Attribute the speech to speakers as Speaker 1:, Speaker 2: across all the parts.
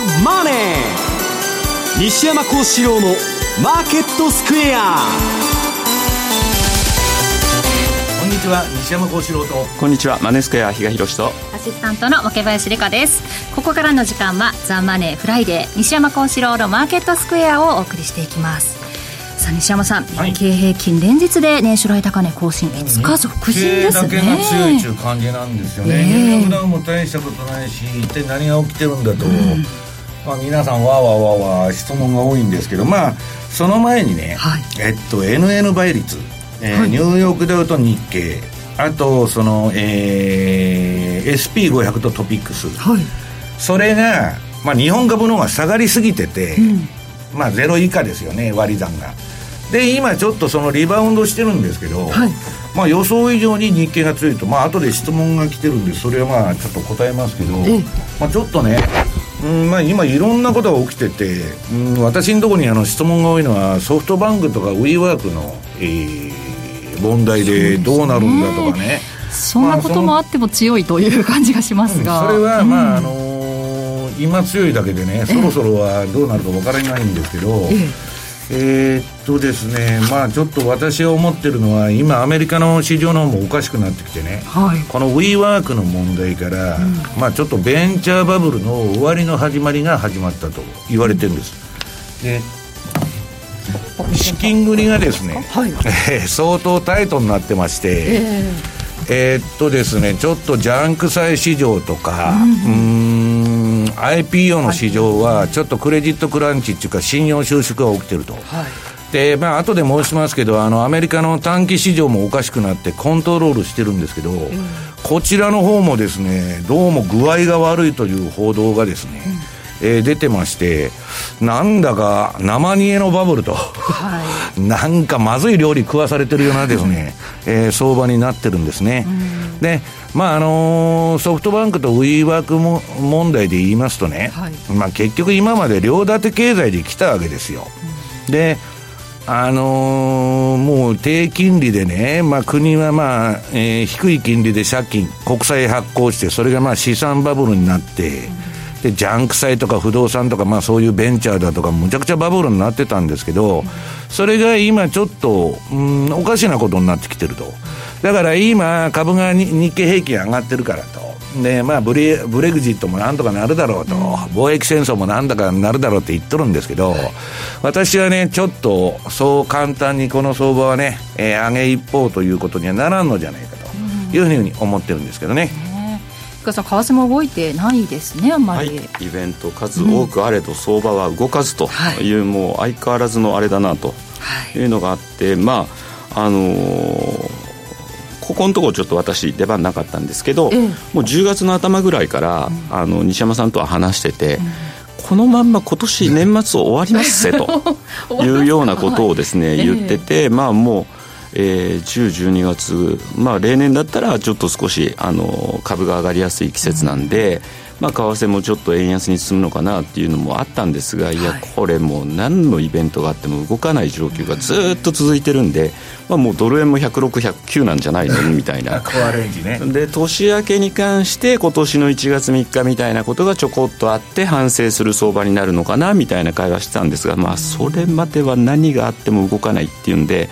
Speaker 1: ザ・マネー」西山孝四郎の「マーケットスクエア」
Speaker 2: こんにちは西山孝四郎です。
Speaker 3: こんにちはマネースクエア比嘉宏です。
Speaker 4: アシスタントの若林理香です。ここからの時間は「ザ・マネーフライデー西山孝四郎のマーケットスクエア」をお送りしていきます。さあ西山さん、日経平均連日で年初来高値更新。5日続伸ですね。
Speaker 2: だけが強いという感じなんですよね、ニューヨークダウンも大したことないし一体何が起きてるんだと、うんまあ、皆さんわーわーわーわー質問が多いんですけどまあその前にね、はい、えっと NN 倍率、えー、はい、ニューヨークダウと日経あとその、えー、SP500 とトピックス、はい、それが、まあ、日本株の方が下がりすぎてて、うん、まあゼロ以下ですよね割り算が。で今ちょっとそのリバウンドしてるんですけど、はい、まあ予想以上に日経が強いとまあ後で質問が来てるんでそれはまあちょっと答えますけど、まあ、ちょっとねうんまあ、今いろんなことが起きてて、うん、私のところにあの質問が多いのはソフトバンクとか WeWork の、えー、問題でどうなるんだとかね。
Speaker 4: そんなこともあっても強いという感じがしますが、
Speaker 2: うん、それはまあ、あのー、今強いだけでねそろそろはどうなるか分からないんですけど、えええー、っとですね、まあちょっと私が思ってるのは、今、アメリカの市場の方もおかしくなってきてね、はい、この WeWork の問題から、うん、まあちょっとベンチャーバブルの終わりの始まりが始まったと言われてるんです。で資金繰りがですね、はい、相当タイトになってまして、えー、えー、っとですね、ちょっとジャンク債市場とか、うん、うん IPO の市場はちょっとクレジットクランチっていうか信用収縮が起きてると。はい。で、まあ後で申しますけど、あの、アメリカの短期市場もおかしくなってコントロールしてるんですけど、うん、こちらの方もですね、どうも具合が悪いという報道がですね、うん、えー、出てまして、なんだか生煮えのバブルと、はい、なんかまずい料理食わされてるようなですね、えー、相場になってるんですね。うん、で、まああのー、ソフトバンクとウィーワークも問題で言いますとね、はい、まあ、結局今まで両立て経済で来たわけですよ。うん、であのー、もう低金利でね、まあ、国は、まあえー、低い金利で借金、国債発行して、それがまあ資産バブルになって、うん、でジャンク債とか不動産とか、まあ、そういうベンチャーだとか、むちゃくちゃバブルになってたんですけど、それが今、ちょっと、うん、おかしなことになってきてると。だから今、株が日経平均上がってるからと。で、まあブレ、ブレグジットもなんとかなるだろうと、貿易戦争もなんとかなるだろうって言っとるんですけど、私はね、ちょっと、そう簡単にこの相場はね、えー、上げ一方ということにはならんのじゃないかというふうに思ってるんですけどね。
Speaker 4: 深さん、為替も動いてないですね、あんまり、
Speaker 3: はい、イベント、数多くあれど、相場は動かずとい。う、もう相変わらずのあれだなとい。うのがあって、まあ、あのーここのところちょっと私出番なかったんですけど、もう10月の頭ぐらいから、あの西山さんとは話してて、このまんま今年年末終わりますせと いうようなことをですね、言ってて、まあもう。えー、10、12月、まあ、例年だったらちょっと少しあの株が上がりやすい季節なんで、まあ、為替もちょっと円安に進むのかなっていうのもあったんですが、い。や、これもう何のイベントがあっても動かない状況がずっと続いてるんで、まあ、もうドル円も106、109なんじゃないの？みたいな。で、年明けに関して、今年の1月3日みたいなことがちょこっとあって、反省する相場になるのかなみたいな会話してたんですが、まあ、それまでは何があっても動かないっていうんで、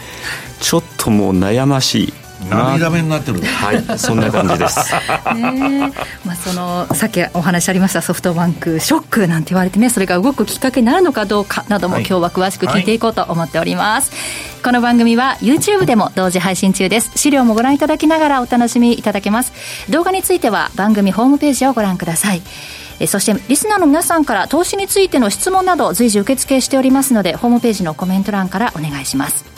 Speaker 3: ちょっともう悩ましい。
Speaker 2: 涙目になってる
Speaker 3: はいそんな感じです。
Speaker 4: ねまあそのさっきお話ありましたソフトバンクショックなんて言われてねそれが動くきっかけになるのかどうかなども、今日は詳しく聞いていこうと思っております、はい、この番組は YouTube でも同時配信中です。資料もご覧いただきながらお楽しみいただけます。動画については番組ホームページをご覧ください。そしてリスナーの皆さんから投資についての質問など随時受付しておりますのでホームページのコメント欄からお願いします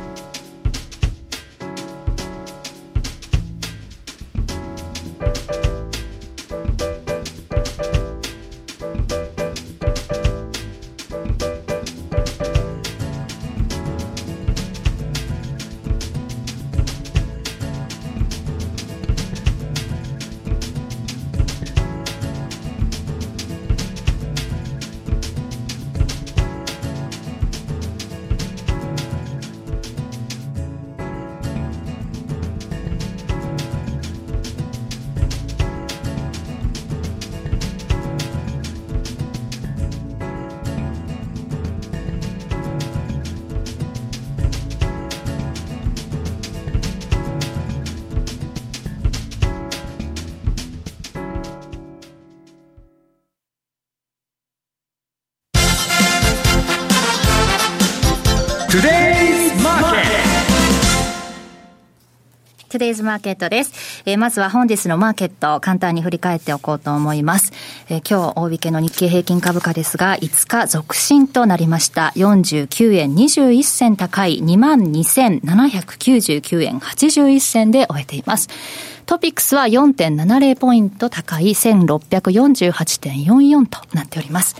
Speaker 4: デイズマーケットです。えー、まずは本日のマーケットを簡単に振り返っておこうと思います。えー、今日大引けの日経平均株価ですが、5日続伸となりました。49円21銭高い22,799円81銭で終えています。トピックスは4.70ポイント高い1648.44となっております。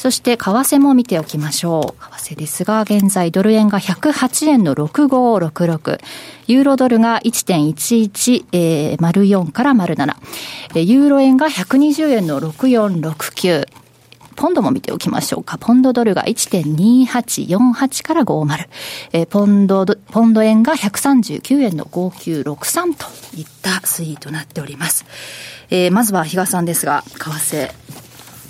Speaker 4: そして為替も見ておきましょう。為替ですが、現在ドル円が108円の6566、ユーロドルが1.11、えー、丸4から丸7、ユーロ円が120円の6469、ポンドも見ておきましょうか。ポンドドルが1.2848から50。えー、ポンド、ポンド円が139円の5963といった推移となっております。えー、まずは比嘉さんですが、為替、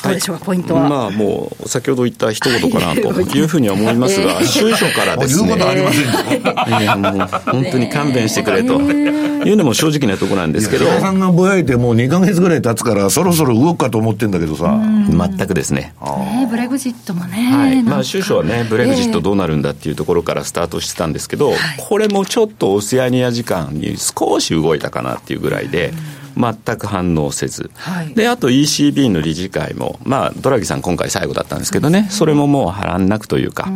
Speaker 4: どうでしょうか、ポイントは。
Speaker 3: まあ、もう、先ほど言った一言かなというふうには思いますが、収書からですね。いや、もう、本当に勘弁してくれというのも正直なところなんですけど。
Speaker 2: さんがぼやいてもう2か月ぐらい経つから、そろそろ動くかと思ってんだけどさ。
Speaker 3: 全くですね。
Speaker 4: ねブレグジットもね。
Speaker 3: はい。まあ、収書はね、ブレグジットどうなるんだっていうところからスタートしてたんですけど、これもちょっとオセアニア時間に少し動いたかなっていうぐらいで、全く反応せず、はい、であと ECB の理事会も、まあ、ドラギさん、今回最後だったんですけどね、それももう波乱なくというか、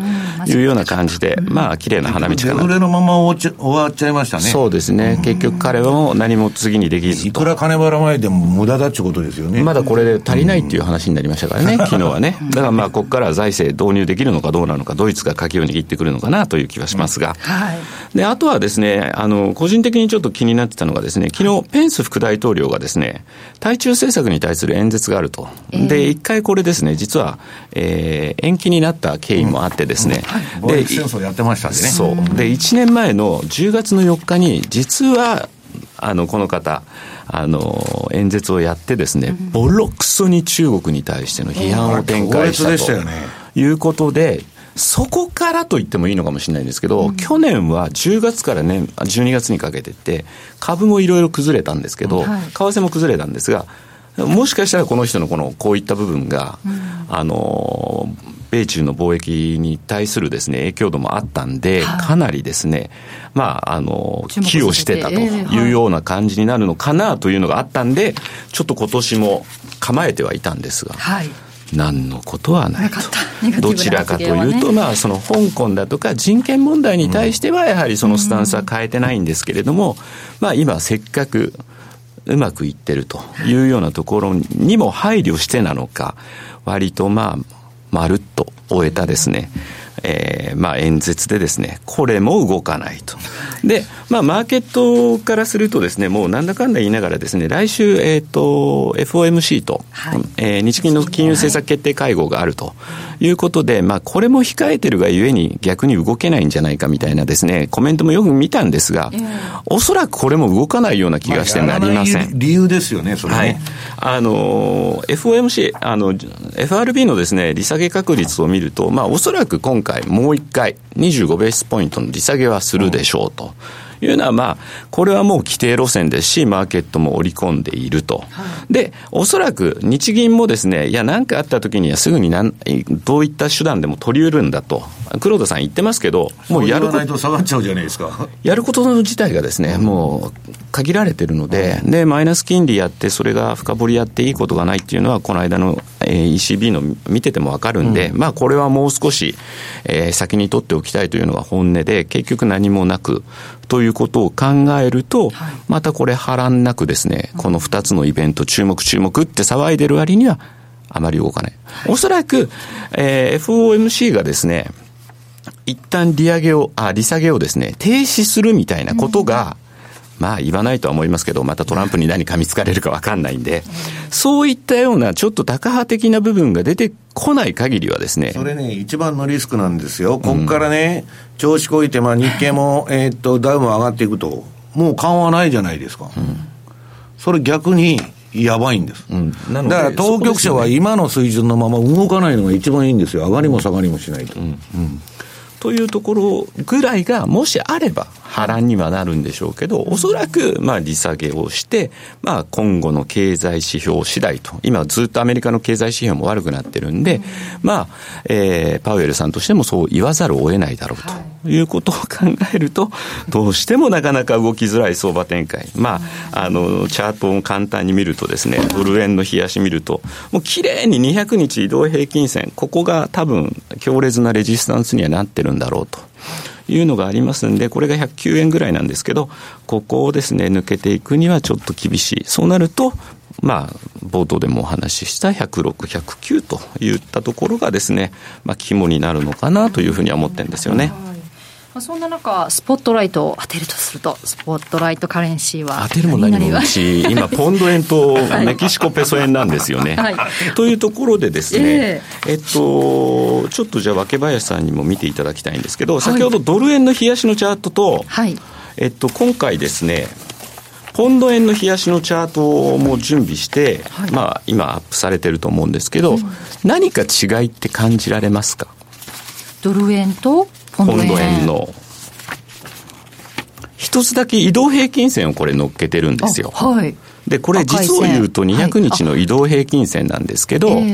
Speaker 3: いうような感じで、まあ綺麗な花道か
Speaker 2: な。デフレのまま終わっちゃいましたね。
Speaker 3: そうですね、結局彼は何も次にできず
Speaker 2: いくら金ばらまいても無駄だってことですよね。
Speaker 3: まだこれで足りないっていう話になりましたからね、昨日はね。だからまあ、ここから財政導入できるのかどうなのか、ドイツが鍵を握ってくるのかなという気はしますが、はい、であとはですね、あの個人的にちょっと気になってたのがですね、昨日ペンス副大統領がですね、対中政策に対する演説があると。で、一回これですね、実は、えー、延期になった経緯もあってですね。
Speaker 2: うんはい、で、戦争やってましたね。
Speaker 3: そう。で、1年前の10月の4日に、実は、あの、この方、あの、演説をやってですね、ボロクソに中国に対しての批判を展開したと。いうことで、そこからと言ってもいいのかもしれないんですけど、うん、去年は10月からね、12月にかけてって、株もいろいろ崩れたんですけど、はい、為替も崩れたんですが、もしかしたらこの人のこのこういった部分が、うん、あの米中の貿易に対するですね影響度もあったんで、はい、かなりですね、まあ、あの寄与してたというような感じになるのかなというのがあったんで、ちょっと今年も構えてはいたんですが、はい、何のことはないと。どちらかというと、まあ、その香港だとか人権問題に対しては、やはりそのスタンスは変えてないんですけれども、まあ、今、せっかくうまくいってるというようなところにも配慮してなのか、割とまあ、まるっと終えたですね、えー、まあ演説でですね、これも動かないと。で、まあマーケットからするとですね、もうなんだかんだ言いながらですね、来週、えっ、ー、と、FOMC と、はい、えー、日銀の金融政策決定会合があるということで、まあこれも控えてるがゆえに逆に動けないんじゃないかみたいなですね、コメントもよく見たんですが、えー、おそらくこれも動かないような気がしてなりません。
Speaker 2: 理由ですよね、それね。はい。
Speaker 3: あの、FOMC、あの、FRB のですね、利下げ確率を見ると、まあおそらく今回回、もう一回、25ベースポイントの利下げはするでしょうと。いうのは、まあ、これはもう規定路線ですし、マーケットも織り込んでいると。で、おそらく日銀もですね、いや、何かあった時にはすぐになん、どういった手段でも取り得るんだと。黒田さん言ってますけど、
Speaker 2: もうやること。下がっちゃうじゃないですか。
Speaker 3: やること自体がですね、もう限られてるので、で、マイナス金利やって、それが深掘りやっていいことがないっていうのは、この間の、えー、ECB の見ててもわかるんで、うん、まあ、これはもう少し、えー、先に取っておきたいというのが本音で、結局何もなく、ということを考えると、はい、またこれ波乱なくですね、この2つのイベント、注目注目って騒いでる割には、あまり動かない。おそらく、えー、FOMC がですね、一旦利上げを、あ、利下げをですね、停止するみたいなことが、まあ言わないとは思いますけど、またトランプに何噛みつかれるか分かんないんで、そういったようなちょっと高派的な部分が出てこない限りはですね。
Speaker 2: それね、一番のリスクなんですよ。ここからね、調子こいて、まあ日経も、えっと、ダウも上がっていくと、もう緩和ないじゃないですか。うん、それ逆に、やばいんです。うん、だから当局者は今の水準のまま動かないのが一番いいんですよ。上がりも下がりもしないと。うん、うん
Speaker 3: というところぐらいが、もしあれば、波乱にはなるんでしょうけど、おそらく、まあ、利下げをして、まあ、今後の経済指標次第と、今ずっとアメリカの経済指標も悪くなってるんで、まあ、えー、パウエルさんとしてもそう言わざるを得ないだろうということを考えると、どうしてもなかなか動きづらい相場展開。まあ、あの、チャートを簡単に見るとですね、ドル円の冷やし見ると、もう綺麗に200日移動平均線、ここが多分強烈なレジスタンスにはなってるんだろうと。いうのがありますんで、これが109円ぐらいなんですけど、ここをですね、抜けていくにはちょっと厳しい。そうなると、まあ、冒頭でもお話しした106、109といったところがですね、まあ、肝になるのかなというふうには思ってるんですよね。
Speaker 4: まあ、そんな中、スポットライトを当てるとすると、スポットライトカレンシーは
Speaker 3: 当てるも何もし、今、ポンド円とメキシコペソ円なんですよね。はい、というところでですね、えー、えっと、ちょっとじゃあ、若林さんにも見ていただきたいんですけど、先ほどドル円の冷やしのチャートと、はい、えっと、今回ですね、ポンド円の冷やしのチャートも準備して、はい、まあ、今アップされてると思うんですけど、うん、何か違いって感じられますか？
Speaker 4: ドル円とポンド円
Speaker 3: の一つだけ移動平均線をこれ乗っけてるんですよ。はい、で、これ実を言うと200日の移動平均線なんですけど、はい、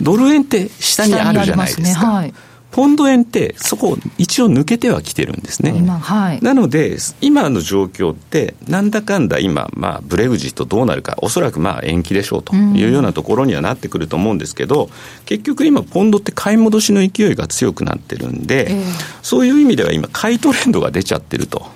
Speaker 3: ドル円って下にあるじゃないですか。ポンド円ってそこを一応抜けてはきてるんですね。はい、なので、今の状況って、なんだかんだ今、まあ、ブレグジットどうなるか、おそらくまあ延期でしょうというようなところにはなってくると思うんですけど、結局今、ポンドって買い戻しの勢いが強くなってるんで、えー、そういう意味では今、買いトレンドが出ちゃってると。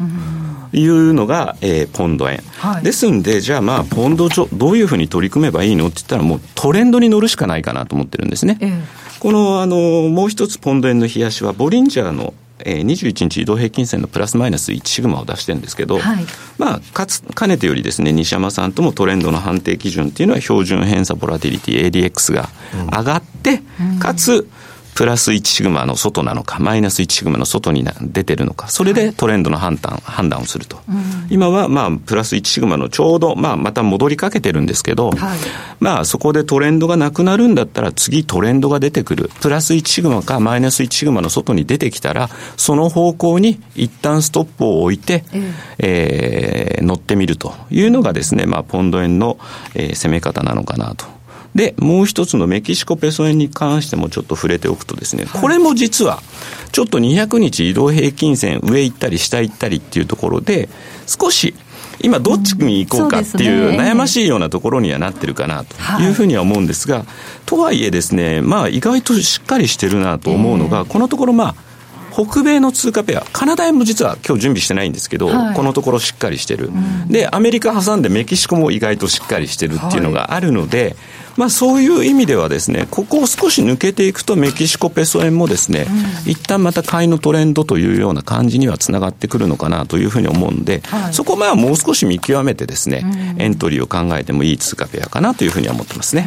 Speaker 3: いうのが、えー、ポンド円、はい、ですんで、じゃあ、まあ、ポンドどういうふうに取り組めばいいのって言ったら、もうトレンドに乗るしかないかなと思ってるんですね。えーこのあのもう一つポンド円の冷やしは、ボリンジャーのえー、21日移動平均線のプラスマイナス1シグマを出してるんですけど、はい、まあ、かつ、かねてよりですね、西山さんともトレンドの判定基準っていうのは標準偏差ボラティリティ ADX が上がって、うん、かつ、プラス1シグマの外なのか、マイナス1シグマの外に出てるのか、それでトレンドの判断判断をすると、うん、今はまあプラス1シグマのちょうど、まあ、また戻りかけてるんですけど、はい、まあそこでトレンドがなくなるんだったら、次トレンドが出てくる、プラス1シグマかマイナス1シグマの外に出てきたら、その方向に一旦ストップを置いて、えー、えー、乗ってみるというのがですね、まあ、ポンド円の、えー、攻め方なのかなと。で、もう一つのメキシコペソ円に関してもちょっと触れておくとですね、これも実は、ちょっと200日移動平均線上行ったり下行ったりっていうところで、少し今どっちに行こうかっていう悩ましいようなところにはなってるかなとい。うふうには思うんですが、とはいえですね、まあ意外としっかりしてるなと思うのが、このところまあ、北米の通貨ペア、カナダ円も実は今日準備してないんですけど、はい、このところしっかりしてる、うん、で、アメリカ挟んでメキシコも意外としっかりしてるっていうのがあるので、はい、まあ、そういう意味ではですね、ここを少し抜けていくと、メキシコペソ円もですね、うん、一旦また買いのトレンドというような感じにはつながってくるのかなというふうに思うんで、はい、そこまあもう少し見極めてですね、うん、エントリーを考えてもいい通貨ペアかなというふうには思ってますね。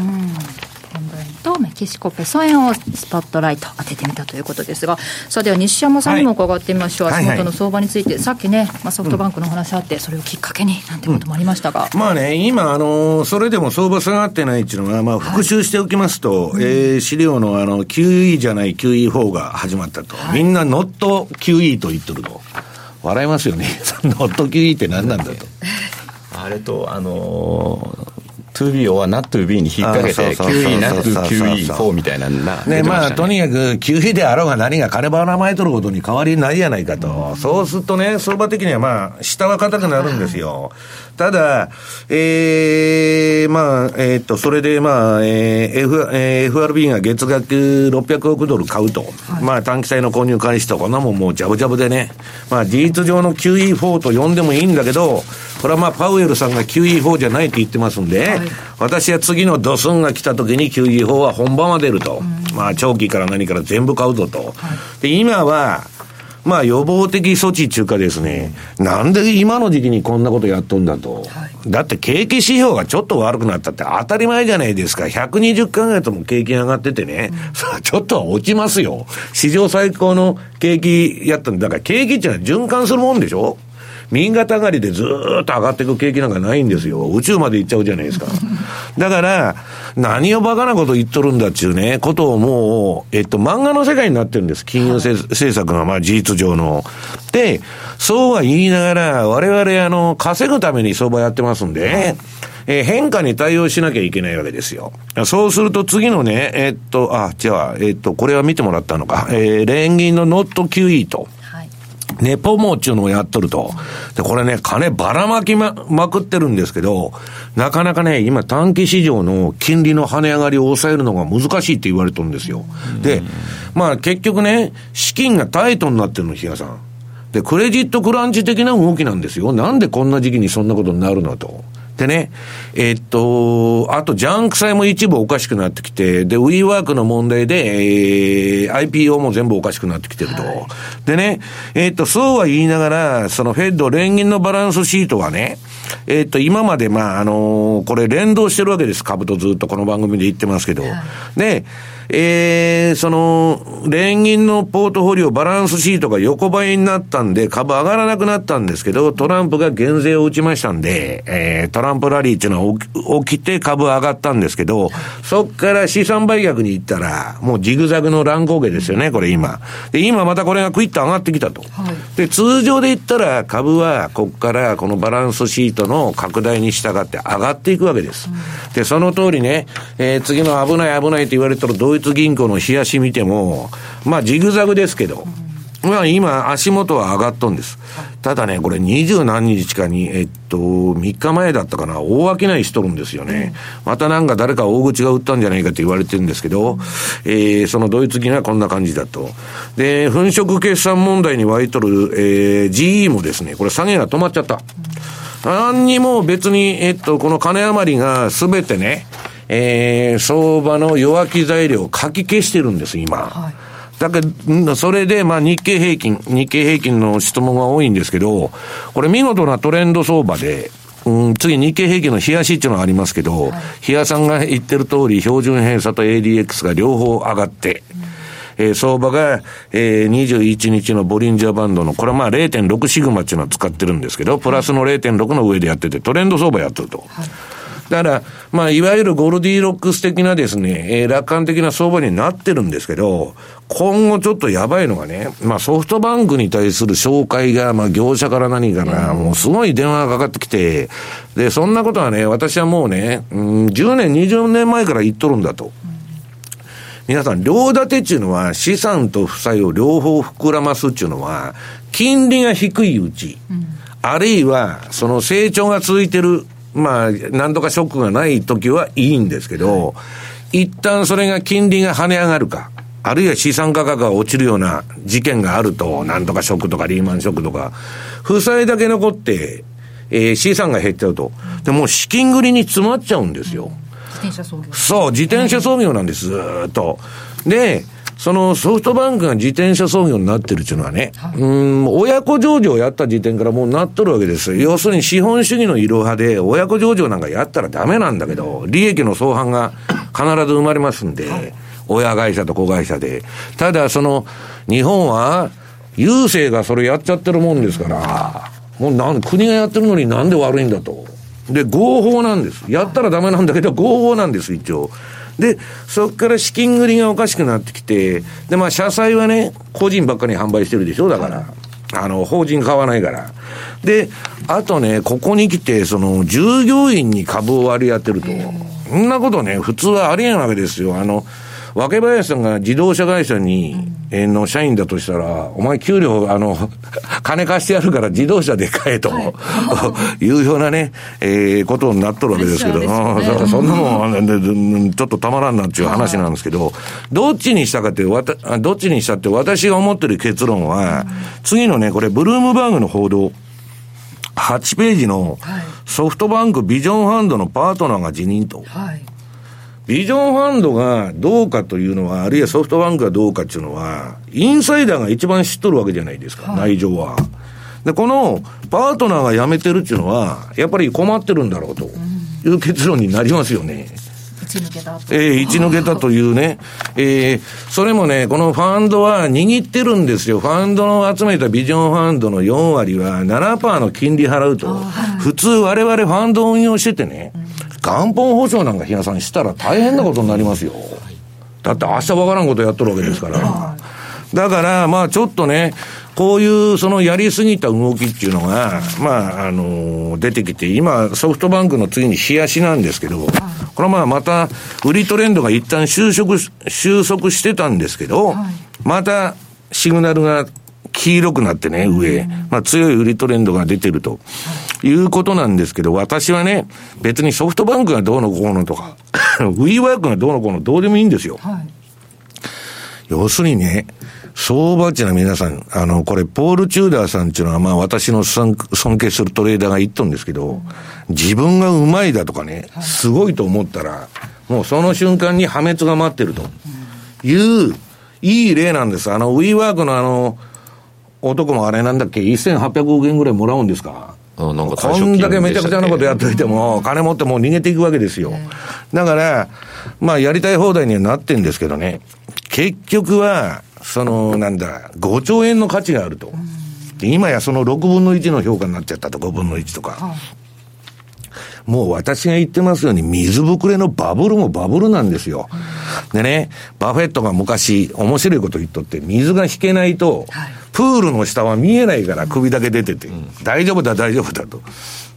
Speaker 4: とメキシコペソ円をスポットライト当ててみたということですが、さあでは西山さんにも伺ってみましょう、はい、足元の相場について、はいはい、さっきね、まあ、ソフトバンクの話あって、それをきっかけになんてこともありましたが、
Speaker 2: うん、まあね、今、あのそれでも相場下がってないっていうのは、まあ、復習しておきますと、はい、えー、資料のあの QE じゃない QE4 が始まったと、はい、みんなノット QE と言ってると、笑いますよね、ノット QE って何なんだと。
Speaker 3: あれと、あのー 2B は not to be に引っ掛けて、QE な to QE4 みたいなな。
Speaker 2: ね、まあ、とにかく QE であろうが何が金ばらまいとることに変わりないやないかと。そうするとね、相場的にはまあ、下は硬くなるんですよ。ただ、えー、まあ、えっ、と、それでまあ、えー、F、えー、FRB が月額600億ドル買うと。はい、まあ、短期債の購入開始とこんなもんもうジャブジャブでね。まあ、事実上の QE4 と呼んでもいいんだけど、これはまあ、パウエルさんが QE4 じゃないって言ってますんで、はい、私は次のドスンが来た時に QE4 は本番は出ると。まあ、長期から何から全部買うぞと。はい、で、今は、まあ予防的措置中かですね、なんで今の時期にこんなことやっとんだと。だって景気指標がちょっと悪くなったって当たり前じゃないですか。120ヶ月も景気上がっててね、うん、ちょっとは落ちますよ。史上最高の景気やったんだから景気っていうのは循環するもんでしょ？右肩上がりでずっと上がっていく景気なんかないんですよ。宇宙まで行っちゃうじゃないですか。だから、何をバカなこと言っとるんだっていうね、ことをもう、えっと、漫画の世界になってるんです。金融政策が、まあ事実上の。で、そうは言いながら、我々、あの、稼ぐために相場やってますんで、えー、変化に対応しなきゃいけないわけですよ。そうすると次のね、えー、っと、あ、じゃあ、えー、っと、これは見てもらったのか。えー、連銀のノット QE と。ネポモっちゅうのをやっとると。で、これね、金ばらまきま、まくってるんですけど、なかなかね、今短期市場の金利の跳ね上がりを抑えるのが難しいって言われてるんですよ。で、まあ結局ね、資金がタイトになってるの、比嘉さん。で、クレジットクランチ的な動きなんですよ。なんでこんな時期にそんなことになるのと。でね、えっと、あと、ジャンク債も一部おかしくなってきて、で、ウィーワークの問題で、えー、IPO も全部おかしくなってきてると。はい、でね、えっと、そうは言いながら、そのフェッド連銀のバランスシートはね、えっと、今まで、まあ、あのー、これ連動してるわけです。株とずっとこの番組で言ってますけど。はい、で、えー、その、連銀のポートフォリオバランスシートが横ばいになったんで、株上がらなくなったんですけど、トランプが減税を打ちましたんで、えー、トランプラリーっていうのは起きて株上がったんですけど、そっから資産売却に行ったら、もうジグザグの乱高下ですよね、これ今。で、今またこれがクイッと上がってきたと。はい、で、通常で言ったら株は、こっからこのバランスシートの拡大に従って上がっていくわけです。うん、で、その通りね、えー、次の危ない危ないと言われたらどういうイツ銀行の冷やし見ても、まあ、ジグザグですけど、まあ、今、足元は上がっとんです。ただね、これ二十何日かに、えっと、3日前だったかな、大商いしとるんですよね。またなんか誰か大口が売ったんじゃないかって言われてるんですけど、えー、そのドイツ銀はこんな感じだと。で、粉飾決算問題に湧いとる、えー、GE もですね、これ下げが止まっちゃった。何にも別に、えっと、この金余りがすべてね、えー、相場の弱気材料をかき消してるんです、今。はいだけど、それで、まあ、日経平均、日経平均の質問が多いんですけど、これ見事なトレンド相場で、うん、次日経平均の冷やしっていうのがありますけど、冷やさんが言ってる通り、標準偏差と ADX が両方上がって、うん、えー、相場が、えー、21日のボリンジャーバンドの、これはまあ0.6シグマっていうのは使ってるんですけど、プラスの0.6の上でやってて、トレンド相場やってると。はいだから、まあ、いわゆるゴルディロックス的なですね、えー、楽観的な相場になってるんですけど、今後ちょっとやばいのがね、まあ、ソフトバンクに対する紹介が、まあ、業者から何かな、もうすごい電話がかかってきて、で、そんなことはね、私はもうね、うん、10年、20年前から言っとるんだと。皆さん、両立てっていうのは資産と負債を両方膨らますっていうのは、金利が低いうち、うん、あるいはその成長が続いてるまあ、何度かショックがない時はいいんですけど、はい、一旦それが金利が跳ね上がるか、あるいは資産価格が落ちるような事件があると、何とかショックとかリーマンショックとか、負債だけ残って、えー、資産が減っちゃうと。で、もう資金繰りに詰まっちゃうんですよ。
Speaker 4: 自転車操業。
Speaker 2: そう、自転車操業なんです、ずっと。で、そのソフトバンクが自転車操業になってるっていうのはね、はい、うん、親子上場をやった時点からもうなっとるわけです。要するに資本主義のいろはで、親子上場なんかやったらダメなんだけど、利益の相反が必ず生まれますんで、はい、親会社と子会社で。ただ、その、日本は、郵政がそれやっちゃってるもんですから、もうなん、国がやってるのになんで悪いんだと。で、合法なんです。やったらダメなんだけど、合法なんです、一応。で、そこから資金繰りがおかしくなってきて、で、まあ、社債はね、個人ばっかり販売してるでしょ、だから。あの、法人買わないから。で、あとね、ここに来て、その、従業員に株を割り当てると。そんなことね、普通はありえないわけですよ。あの、若林さんが自動車会社に、えの社員だとしたら、お前給料、あの、金貸してやるから自動車で買えと、はい、いうようなね、えー、ことになっとるわけですけど、ね、そんなもん、ちょっとたまらんなっていう話なんですけど、どっちにしたかって、わたどっちにしたって私が思ってる結論は、次のね、これ、ブルームバーグの報道、8ページのソフトバンクビジョンファンドのパートナーが辞任と。はいビジョンファンドがどうかというのは、あるいはソフトバンクがどうかっていうのは、インサイダーが一番知っとるわけじゃないですか、はい、内情は。で、このパートナーが辞めてるっていうのは、やっぱり困ってるんだろうという結論になりますよね。
Speaker 4: ち抜けた
Speaker 2: えー、一抜けたというね、えー、それもね、このファンドは握ってるんですよ。ファンドの集めたビジョンファンドの4割は7%の金利払うと。普通我々ファンド運用しててね、元本保証なんか、比嘉さんしたら大変なことになりますよ。だって明日わからんことやっとるわけですから。だから、まあちょっとね、こういうそのやりすぎた動きっていうのが、まあ、あの、出てきて、今、ソフトバンクの次に冷やしなんですけど、これはまあまた、売りトレンドが一旦収束、収束してたんですけど、また、シグナルが黄色くなってね、上。まあ強い売りトレンドが出てると。いうことなんですけど、私はね、別にソフトバンクがどうのこうのとか、ウィーワークがどうのこうのどうでもいいんですよ。はい、要するにね、相場値の皆さん、あの、これ、ポール・チューダーさんっていうのは、まあ、私の尊敬するトレーダーが言っとんですけど、自分がうまいだとかね、すごいと思ったら、もうその瞬間に破滅が待ってるという、いい例なんです。あの、ウィーワークのあの、男もあれなんだっけ、1800億円ぐらいもらうんですか？
Speaker 3: あなんか
Speaker 2: こんだけめちゃくちゃなことやっといても、金持ってもう逃げていくわけですよ。だから、まあやりたい放題にはなってんですけどね、結局は、その、なんだ、5兆円の価値があると。今やその6分の1の評価になっちゃったと、5分の1とか。もう私が言ってますように、水ぶくれのバブルもバブルなんですよ。でね、バフェットが昔、面白いこと言っとって、水が引けないと、プールの下は見えないから首だけ出てて、大丈夫だ、大丈夫だと。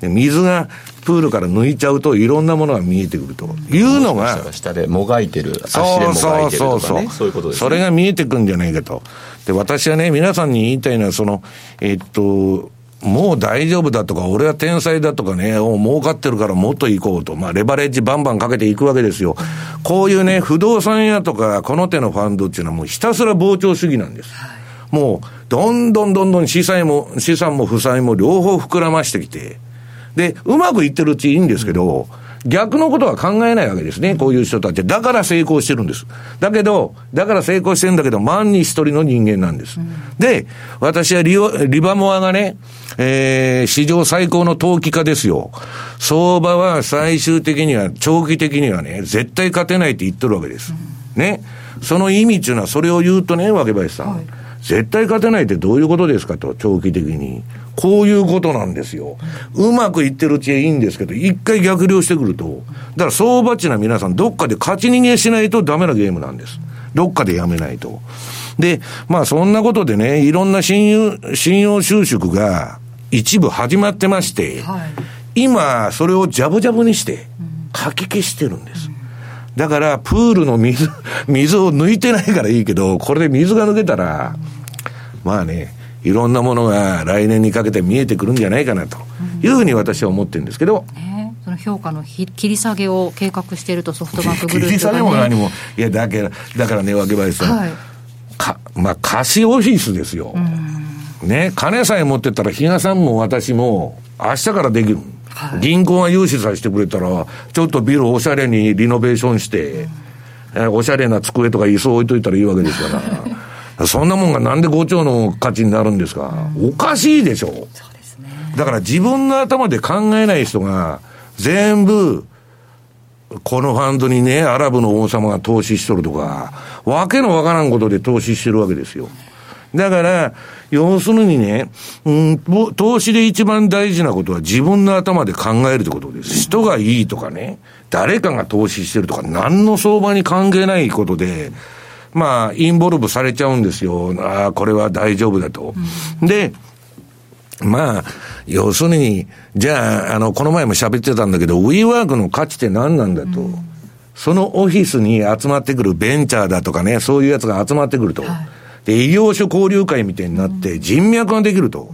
Speaker 2: で水がプールから抜いちゃうといろんなものが見えてくるというのが、
Speaker 3: 下でもがいてる、足でもがいてるとか、ね、そういうことです、
Speaker 2: ね、それが見えてくるんじゃないかと。で、私はね、皆さんに言いたいのは、その、えっと、もう大丈夫だとか、俺は天才だとかね、お儲かってるからもっと行こうと。まあ、レバレッジバンバンかけていくわけですよ。こういうね、不動産屋とか、この手のファンドっていうのはもうひたすら膨張主義なんです。もう、どんどんどんどん資産も、資産も負債も両方膨らましてきて、で、うまくいってるうちいいんですけど、逆のことは考えないわけですね、こういう人たち。だから成功してるんです。だけど、だから成功してるんだけど、万に一人の人間なんです。うん、で、私はリリバモアがね、えー、史上最高の投機家ですよ。相場は最終的には、長期的にはね、絶対勝てないって言ってるわけです。うん、ね。その意味っていうのは、それを言うとね、わけ林さん。はい、絶対勝てないってどういうことですかと、長期的に。こういうことなんですよ。うまくいってるうちはいいんですけど、一回逆流してくると、だから相場値な皆さん、どっかで勝ち逃げしないとダメなゲームなんです。どっかでやめないと。で、まあそんなことでね、いろんな信用、信用収縮が一部始まってまして、はい、今、それをジャブジャブにして、かき消してるんです。だから、プールの水、水を抜いてないからいいけど、これで水が抜けたら、まあね、いろんなものが来年にかけて見えてくるんじゃないかなというふうに私は思ってるんですけど。
Speaker 4: ね、その評価の切り下げを計画しているとソフトバンクグループが、
Speaker 2: ね、切り下げも何も、いや、だから、だからね、け林さん、はい、か、まあ、貸しオフィスですよ。ね、金さえ持ってたら、比嘉さんも私も、明日からできる。はい、銀行が融資させてくれたら、ちょっとビルおしゃれにリノベーションして、うん、おしゃれな机とか椅子置いといたらいいわけですから。そんなもんがなんで5兆の価値になるんですか、うん、おかしいでしょ。そうですね。だから自分の頭で考えない人が、全部、このファンドにね、アラブの王様が投資しとるとか、わけのわからんことで投資してるわけですよ。だから、要するにね、うん、投資で一番大事なことは自分の頭で考えるってことです。人がいいとかね、誰かが投資してるとか、何の相場に関係ないことで、まあ、インボルブされちゃうんですよ。ああ、これは大丈夫だと。うん、で、まあ、要するに、じゃあ、あの、この前も喋ってたんだけど、ウィーワークの価値って何なんだと。うん、そのオフィスに集まってくるベンチャーだとかね、そういうやつが集まってくると。はい、で、異業種交流会みたいになって人脈ができると。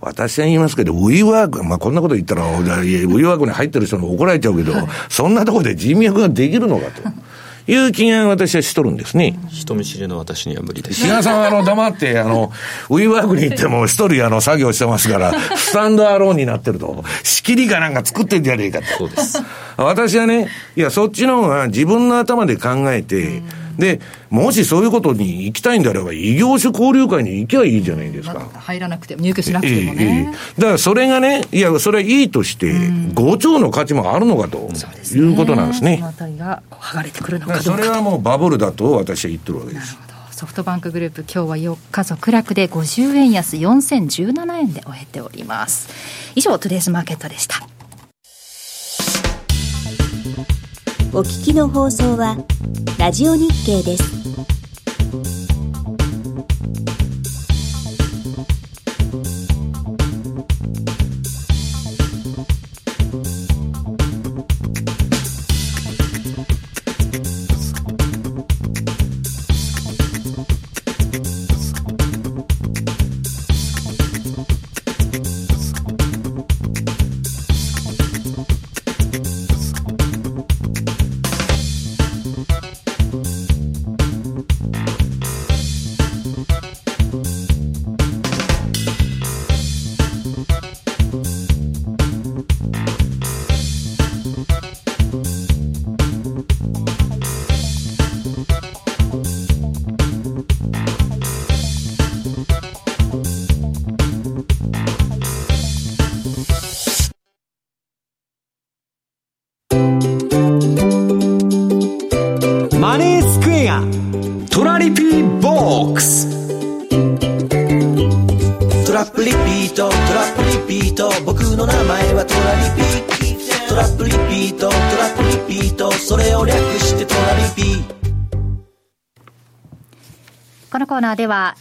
Speaker 2: 私は言いますけど、ウィーワーク、まあ、こんなこと言ったら、ウィーワークに入ってる人に怒られちゃうけど、そんなところで人脈ができるのかと。いう気が私はしとるんですね。
Speaker 3: 人見知りの私には無理です。
Speaker 2: 比嘉さんはあの黙って、あの、ウィーワークに行っても一人あの作業してますから、スタンドアローンになってると、仕切りかなんか作ってんじゃねえかと。
Speaker 3: そうです。
Speaker 2: 私はね、いや、そっちの方が自分の頭で考えて、で、もしそういうことに行きたいんであれば、異業種交流会に行きゃいいじゃないですか。
Speaker 4: 入らなくても、入居しなくてもね。
Speaker 2: だからそれがね、いや、それはいいとして、5兆の価値もあるのかと、いうことなんですね。そ
Speaker 4: が剥がれてくるのか
Speaker 2: それはもうバブルだと私は言ってるわけです。
Speaker 4: ソフトバンクグループ今日は4日続落で50円安4017円で終えております以上トゥデイズマーケットでした
Speaker 5: お聞きの放送はラジオ日経です。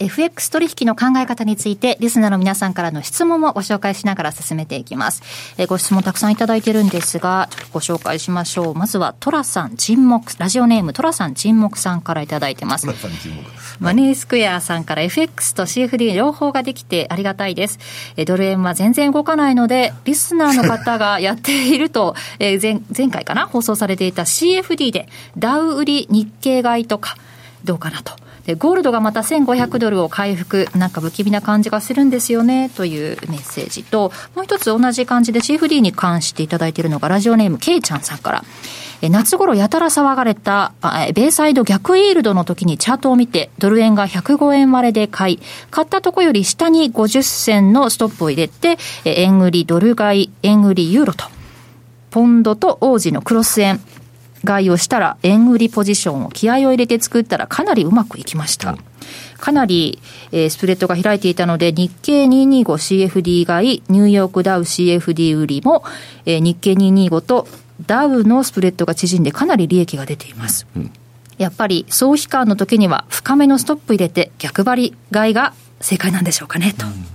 Speaker 4: FX 取引の考え方についてリスナーの皆さんからの質問もご紹介しながら進めていきます。えご質問たくさんいただいてるんですが、ご紹介しましょう。まずはトラさん沈黙、ラジオネームトラさん沈黙さんからいただいてます。マネースクエアさんから FX と CFD 両方ができてありがたいです。えドル円は全然動かないので、リスナーの方がやっていると、え前前回かな？放送されていた CFD でダウ売り日経買いとか、どうかなと。でゴールドがまた1500ドルを回復、なんか不気味な感じがするんですよねというメッセージと、もう一つ同じ感じで CFD に関していただいているのが、ラジオネーム、ケイちゃんさんから。夏頃やたら騒がれた、ベイサイド逆イールドの時にチャートを見て、ドル円が105円割れで買い、買ったとこより下に50銭のストップを入れて、円売りドル買い、円売りユーロと、ポンドと王子のクロス円、買いをしたら、円売りポジションを気合を入れて作ったらかなりうまくいきました。うんかなり、えー、スプレッドが開いていたので、日経 225CFD 買い、ニューヨークダウ CFD 売りも、えー、日経225とダウのスプレッドが縮んでかなり利益が出ています。うん、やっぱり、総悲観の時には深めのストップ入れて逆張り買いが正解なんでしょうかね、と。うん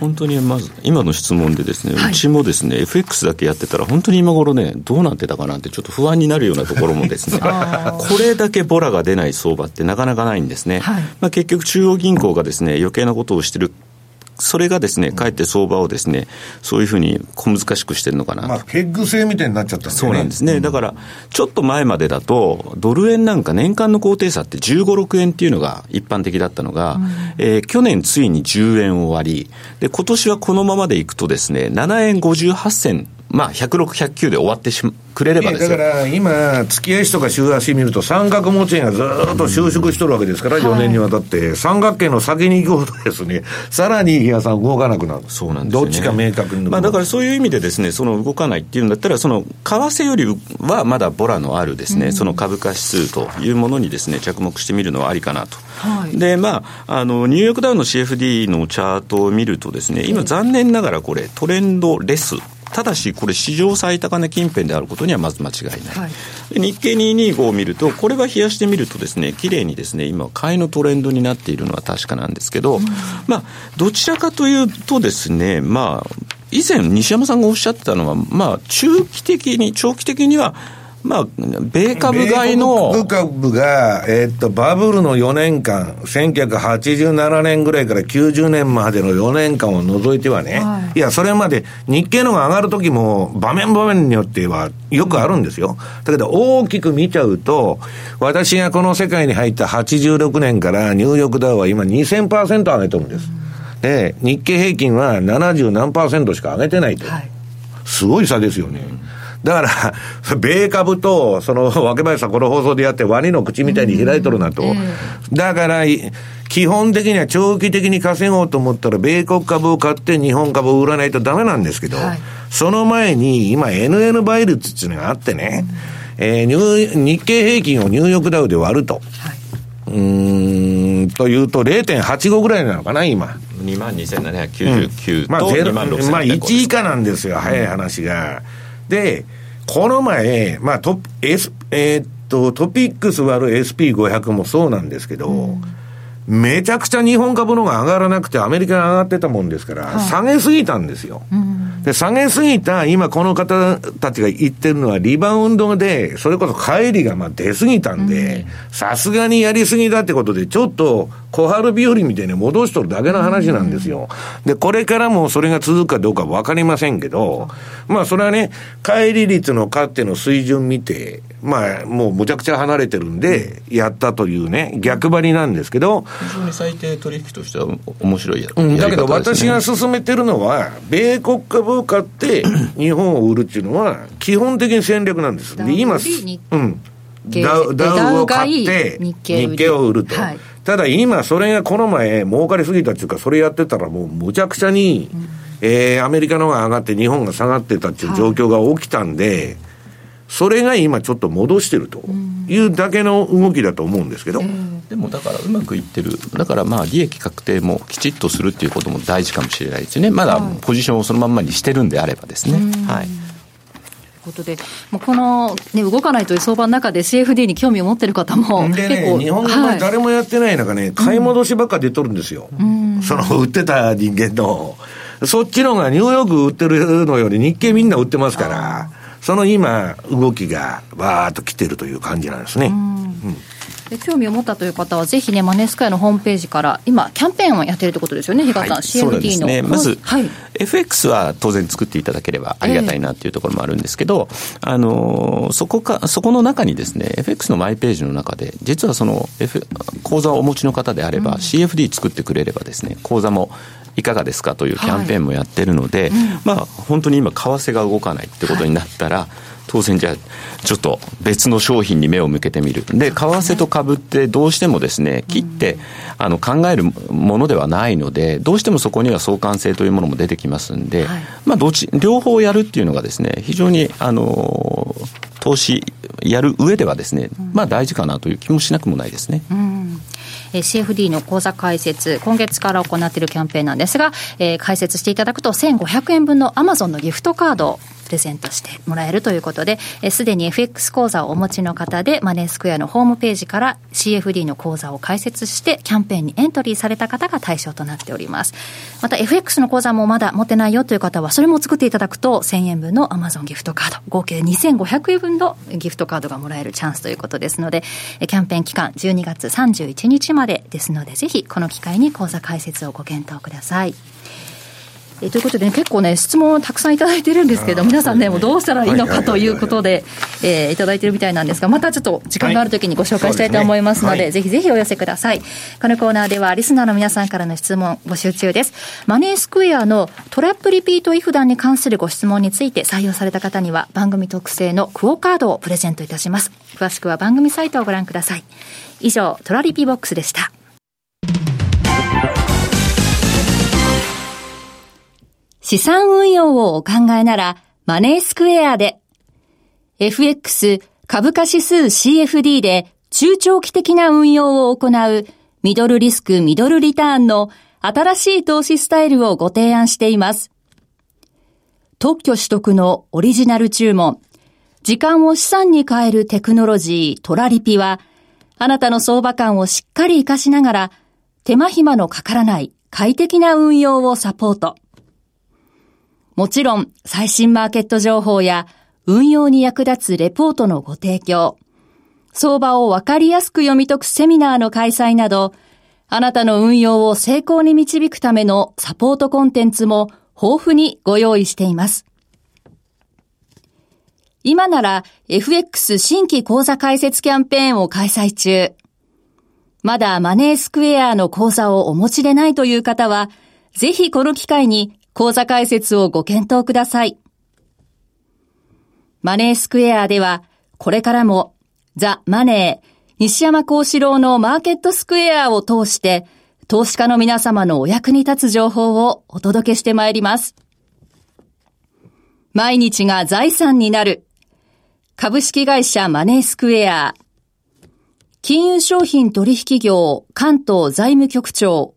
Speaker 3: 本当にまず今の質問でですね、うちもですね FX だけやってたら本当に今頃ねどうなってたかなってちょっと不安になるようなところもですね これだけボラが出ない相場ってなかなかないんですね、はい、まあ、結局中央銀行がですね余計なことをしてるそれがですね、かえって相場をですね、そういうふうに小難しくしてるのかな。まあ、
Speaker 2: ケッグ制みたいになっちゃったん
Speaker 3: ね。そうなんですね。うん、だから、ちょっと前までだと、ドル円なんか年間の高低差って15、6円っていうのが一般的だったのが、うん、えー、去年ついに10円を割り、で、今年はこのままでいくとですね、7円58銭まあ、106、109で終わってしくれればです
Speaker 2: だから今、月足とか週足見ると、三角持ちがずっと収縮しとるわけですから、4年にわたって、三角形の先に行くほどですね、さらに日野さん、動かなくなる、
Speaker 3: そうなんです、
Speaker 2: ね、どっちか明確に。
Speaker 3: まあ、だからそういう意味でですね、その動かないっていうんだったら、その為替よりはまだボラのあるですね、うん、その株価指数というものにですね、着目してみるのはありかなと。はい、で、まあ、あの、ニューヨークダウンの CFD のチャートを見るとですね、今残念ながらこれ、トレンドレス。ただし、これ、史上最高値近辺であることにはまず間違いない、はい、日経225を見ると、これは冷やしてみると、ですね綺麗にですね今、買いのトレンドになっているのは確かなんですけど、うん、まあ、どちらかというとですね、まあ、以前、西山さんがおっしゃってたのは、まあ、中期的に、長期的には、まあ、米株買いの。
Speaker 2: 米株が、えー、っと、バブルの4年間、1987年ぐらいから90年までの4年間を除いてはね、はい、いや、それまで日経のが上がるときも、場面場面によってはよくあるんですよ。だけど、大きく見ちゃうと、私がこの世界に入った86年からニューヨークダウは今2000%上げてるんです。で、日経平均は70何パーセントしか上げてないと。はい、すごい差ですよね。だから、米株と、その、若林さんこの放送でやってワニの口みたいに開いとるなと。だから、基本的には長期的に稼ごうと思ったら、米国株を買って日本株を売らないとダメなんですけど、はい、その前に今 NN 倍率っていうのがあってね、うん、えー、日経平均をニューヨークダウで割ると。はい、うん、というと0.85ぐらいなのかな、今。
Speaker 3: 2万2799と、まあ、2万
Speaker 2: 6まあ、1以下なんですよ、早い話が。で、この前、まあト、S、えー、っと、トピックス割る SP500 もそうなんですけど、うん。めちゃくちゃ日本株の方が上がらなくて、アメリカが上がってたもんですから、はい、下げすぎたんですよ。うん、で、下げすぎた、今この方たちが言ってるのは、リバウンドで、それこそ帰りがまあ出すぎたんで、さすがにやりすぎだってことで、ちょっと小春日和みたいに戻しとるだけの話なんですよ。で、これからもそれが続くかどうかわかりませんけど、まあそれはね、帰り率の勝手の水準見て、まあもうむちゃくちゃ離れてるんで、やったというね、逆張りなんですけど、
Speaker 3: 非常に最低取引としては面白いや、
Speaker 2: うん、だけど私が進めてるのは、米国株を買って 日本を売るっていうのは、基本的に戦略なんです。で、今、うん。ダウダウを買って日経を売ると。はい、ただ今、それがこの前、儲かりすぎたっていうか、それやってたらもうむちゃくちゃに、うん、えー、アメリカの方が上がって日本が下がってたっていう状況が起きたんで、それが今ちょっと戻してるというだけの動きだと思うんですけど。
Speaker 3: でもだからうまくいってる、だからまあ利益確定もきちっとするっていうことも大事かもしれないですよね、まだポジションをそのまんまにしてるんであればですね。はい。
Speaker 4: ことで、もうこの、ね、動かないという相場の中で CFD に興味を持ってる方も結構、
Speaker 2: ね、日本の誰もやってない中ね、はい、買い戻しばっか出とるんですよ、うん、その売ってた人間の。そっちのがニューヨーク売ってるのより日経みんな売ってますから。その今、動きがわーっと来てるという感じなんですね。うん。
Speaker 4: 興味を持ったという方は、ぜひね、マネースクエアのホームページから、今、キャンペーンをやってるってことですよね、比嘉さん、はい、CFD の。
Speaker 3: ね、まず、はい、FX は当然作っていただければありがたいなっていうところもあるんですけど、えー、あのそこか、そこの中にですね、FX のマイページの中で、実はその、F、口座をお持ちの方であれば、うん、CFD 作ってくれればですね、口座もいかがですかというキャンペーンもやってるので、はい。うん、まあ、本当に今、為替が動かないってことになったら、はい当然じゃあ、ちょっと別の商品に目を向けてみる。で、為替と株ってどうしてもですね、切って、あの、考えるものではないので、どうしてもそこには相関性というものも出てきますんで、はい、まあ、どっち、両方やるっていうのがですね、非常に、あの、投資やる上ではですね、まあ大事かなという気もしなくもないですね。うん
Speaker 4: えー、CFD の口座開設、今月から行っているキャンペーンなんですが、えー、開設していただくと1500円分のアマゾンのギフトカードプレゼントしてもらえるということで、す、で、に FX 口座をお持ちの方で、マネースクエアのホームページから CFD の口座を開設して、キャンペーンにエントリーされた方が対象となっております。また FX の口座もまだ持てないよという方は、それも作っていただくと、1000円分の Amazon ギフトカード、合計2500円分のギフトカードがもらえるチャンスということですので、キャンペーン期間12月31日までですので、ぜひこの機会に口座開設をご検討ください。えということで、ね、結構ね、質問をたくさんいただいてるんですけど、皆さんね、もうどうしたらいいのかということで、えいただいてるみたいなんですが、またちょっと時間があるときにご紹介したいと思いますので、はいでねはい、ぜひぜひお寄せください。このコーナーでは、リスナーの皆さんからの質問募集中です。マネースクエアのトラップリピートイフ団に関するご質問について採用された方には、番組特製のクオカードをプレゼントいたします。詳しくは番組サイトをご覧ください。以上、トラリピボックスでした。資産運用をお考えなら、マネースクエアで、FX 株価指数 CFD で中長期的な運用を行うミドルリスクミドルリターンの新しい投資スタイルをご提案しています。特許取得のオリジナル注文、時間を資産に変えるテクノロジートラリピは、あなたの相場感をしっかり活かしながら、手間暇のかからない快適な運用をサポート。もちろん、最新マーケット情報や運用に役立つレポートのご提供、相場をわかりやすく読み解くセミナーの開催など、あなたの運用を成功に導くためのサポートコンテンツも豊富にご用意しています。今なら FX 新規講座開設キャンペーンを開催中。まだマネースクエアの講座をお持ちでないという方は、ぜひこの機会に講座開設をご検討ください。マネースクエアでは、これからも、ザ・マネー、西山幸四郎のマーケットスクエアを通して、投資家の皆様のお役に立つ情報をお届けしてまいります。毎日が財産になる。株式会社マネースクエア。金融商品取引業関東財務局長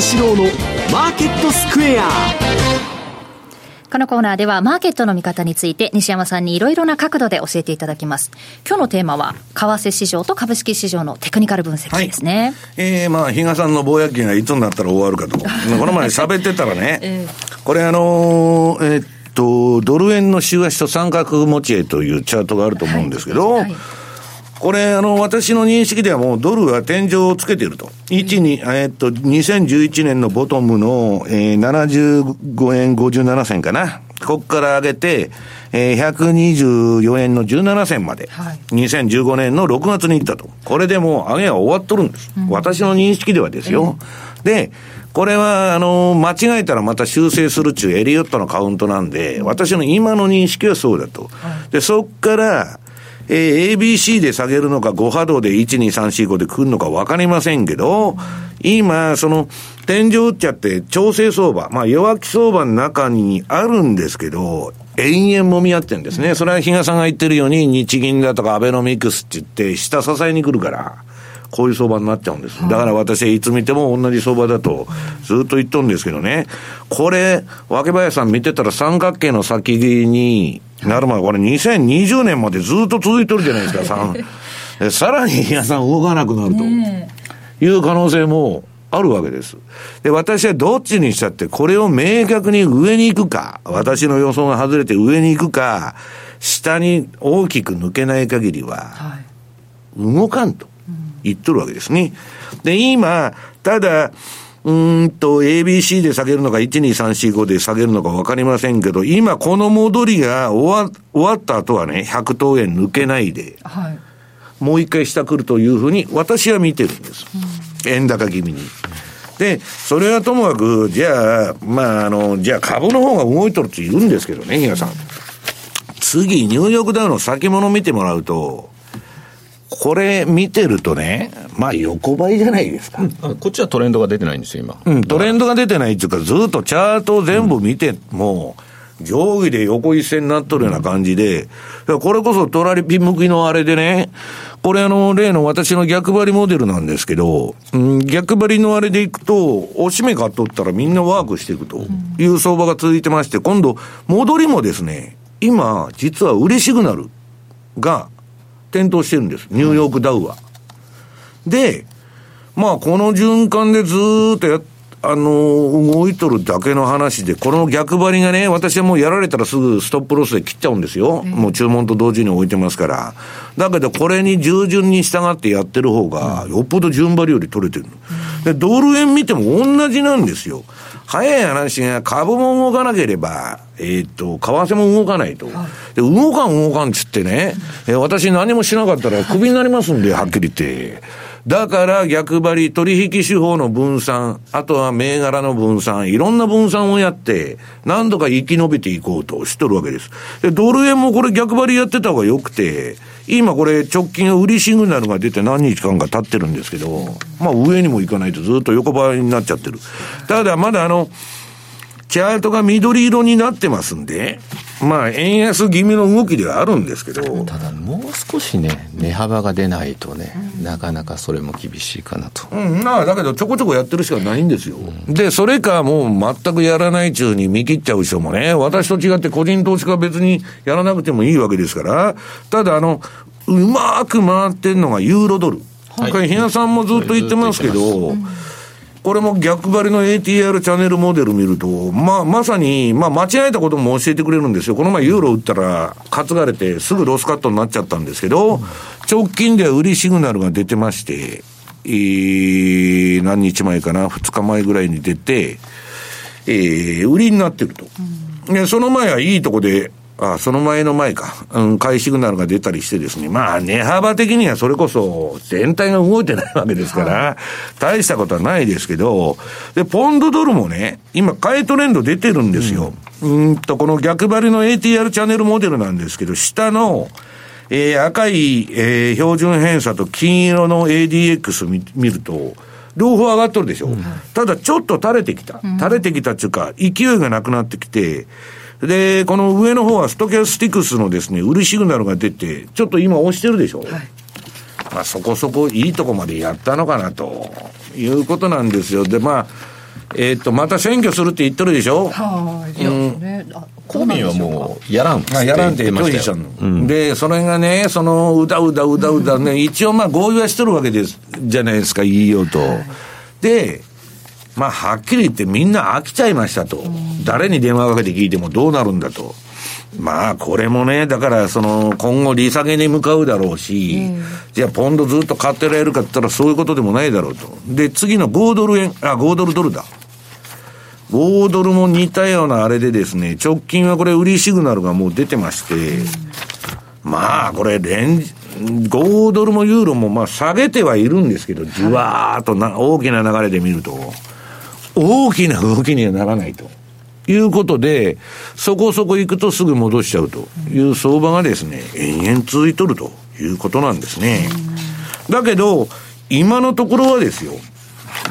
Speaker 1: 西山幸四郎のマーケットスクエア
Speaker 4: このコーナーではマーケットの見方について西山さんにいろいろな角度で教えていただきます。今日のテーマは為替市場と株式市場のテクニカル分析ですね。はい、
Speaker 2: えー、まあ比嘉さんの貿易がいつになったら終わるかと。この前喋ってたらね、えー、これあのー、えー、っと、ドル円の週足と三角持ち絵というチャートがあると思うんですけど、はいはいこれ、あの、私の認識ではもうドルは天井をつけていると。1に、えっと、2011年のボトムの、えー、75円57銭かな。ここから上げて、えー、124円の17銭まで、はい、2015年の6月に行ったと。これでもう上げは終わっとるんです。うん、私の認識ではですよ。えー、で、これは、あの、間違えたらまた修正するっていうエリオットのカウントなんで、私の今の認識はそうだと。はい、で、そっから、えー、ABC で下げるのか、5波動で1、2、3、4、5で来るのか分かりませんけど、今、その、天井打っちゃって、調整相場、まあ弱気相場の中にあるんですけど、延々もみ合ってんですね。それは比嘉さんが言ってるように、日銀だとかアベノミクスって言って、下支えに来るから。こういう相場になっちゃうんです。だから私はいつ見ても同じ相場だとずっと言っとるんですけどね。これ、若林さん見てたら三角形の先になるまで、これ2020年までずっと続いてるじゃないですか、さらに皆さん動かなくなるという可能性もあるわけです。で、私はどっちにしたって、これを明確に上に行くか、私の予想が外れて上に行くか、下に大きく抜けない限りは、動かんと。言っとるわけですね。で、今、ただ、うんと、ABC で下げるのか、12345で下げるのか分かりませんけど、今この戻りが終わ終わった後はね、100等円抜けないで、はい、もう一回下来るというふうに私は見てるんです。うん、円高気味に。で、それはともかく、じゃあ、まあ、あの、じゃあ株の方が動いとるって言うんですけどね、皆さん。次、ニューヨークダウの先物見てもらうと、これ見てるとね、まあ横ばいじゃないですか。うん、
Speaker 3: こっちはトレンドが出てないんですよ、今。
Speaker 2: うん、トレンドが出てないっていうか、ずっとチャートを全部見ても、上下で横一線になっとるような感じで、これこそトラリピ向きのあれでね、これあの、例の私の逆張りモデルなんですけど、うん、逆張りのあれでいくと、おしめ買っとったらみんなワークしていくという相場が続いてまして、今度、戻りもですね、今、実は売りシグナルが点灯してるんです。ニューヨークダウは。で、まあ、この循環でずっとやあの動いとるだけの話で、この逆張りがね、私はもうやられたらすぐストップロスで切っちゃうんですよ。もう注文と同時に置いてますから。だけど、これに従順に従ってやってる方が、よっぽど順張りより取れてる。で、ドル円見ても同じなんですよ。早い話が株も動かなければ、えっ、と、為替も動かないと。で、動かん動かんつってね、え私何もしなかったらクビになりますんで、はっきり言って。だから逆張り、取引手法の分散、あとは銘柄の分散、いろんな分散をやって、何度か生き延びていこうとしとるわけです。で、ドル円もこれ逆張りやってた方が良くて、今これ直近売りシグナルが出て何日間か経ってるんですけど、まあ上にも行かないとずっと横ばいになっちゃってる。ただまだあの、チャートが緑色になってますんで、まあ、円安気味の動きではあるんですけど。
Speaker 3: ただ、もう少しね、値幅が出ないとね、なかなかそれも厳しいかなと。
Speaker 2: うん、まあ、だけど、ちょこちょこやってるしかないんですよ。うん、で、それかもう全くやらない中に見切っちゃう人もね、私と違って個人投資家は別にやらなくてもいいわけですから、ただ、あの、うまく回ってるのがユーロドル。はい、これ、日野さんもずっと言ってますけど、これも逆張りの ATR チャンネルモデル見ると、まあ、まさに、まあ、間違えたことも教えてくれるんですよ。この前ユーロ打ったら、担がれて、すぐロスカットになっちゃったんですけど、直近では売りシグナルが出てまして、えー、何日前かな、2日前ぐらいに出て、えー、売りになってると。で、その前はいいとこで、あその前の前か、うん、買いシグナルが出たりしてですね、まあ、値幅的にはそれこそ全体が動いてないわけですから、はい、大したことはないですけど、で、ポンドドルもね、今、買いトレンド出てるんですよ。うん、うんと、この逆張りの ATR チャンネルモデルなんですけど、下の、えー、赤い、えー、標準偏差と金色の ADX 見見ると、両方上がっとるでしょ。うん、ただ、ちょっと垂れてきた。垂れてきたっていうか、勢いがなくなってきて、で、この上の方はストキャスティクスのですね、売りシグナルが出て、ちょっと今押してるでしょ？はい、まあそこそこいいとこまでやったのかなということなんですよ。で、まあ、えっ、ー、と、また選挙するって言ってるでしょ？はい。うん、ね、
Speaker 3: 公民はもう、やらん
Speaker 2: やらんって拒否したの、うん、で、それがね、その、うだうだうだうだね、うん、一応まあ合意はしてるわけです、じゃないですか、いいよと。はい、で、まあ、はっきり言ってみんな飽きちゃいましたと。誰に電話かけて聞いてもどうなるんだと。まあ、これもね、だから、その、今後利下げに向かうだろうし、じゃあ、ポンドずっと買ってられるかって言ったら、そういうことでもないだろうと。で、次の5ドル円、あ、5ドルドルだ。5ドルも似たようなあれでですね、直近はこれ、売りシグナルがもう出てまして、まあ、これ、レンジ、5ドルもユーロも、まあ、下げてはいるんですけど、じわーっとな、大きな流れで見ると、大きな動きにはならないと。いうことで、そこそこ行くとすぐ戻しちゃうという相場がですね、延々続いとるということなんですね。だけど、今のところはですよ、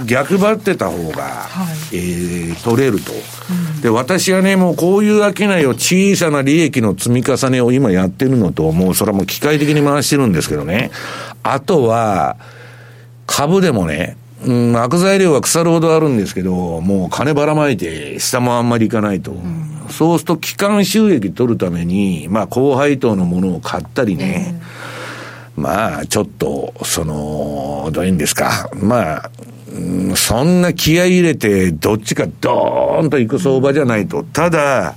Speaker 2: 逆張ってた方が、はい、えー、取れると、うん、で、私はね、もうこういう商いを小さな利益の積み重ねを今やってるのと、もうそれはもう機械的に回してるんですけどね。あとは、株でもね、うん、悪材料は腐るほどあるんですけど、もう金ばらまいて、下もあんまりいかないと。うん、そうすると、期間収益取るために、まあ、高配当のものを買ったりね、うん、まあ、ちょっと、その、どういうんですか、まあ、うん、そんな気合い入れて、どっちかドーンと行く相場じゃないと。ただ、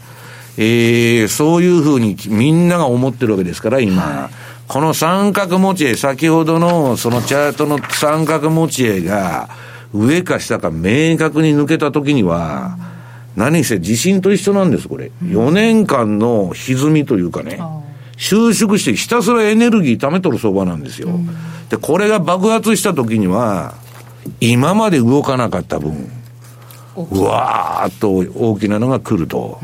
Speaker 2: えー、そういうふうにみんなが思ってるわけですから、今。はいこの三角持ち絵、先ほどのそのチャートの三角持ち絵が、上か下か明確に抜けたときには、何せ地震と一緒なんです、これ。4年間の歪みというかね、収縮してひたすらエネルギー貯めとる相場なんですよ。で、これが爆発したときには、今まで動かなかった分、うわーっと大きなのが来ると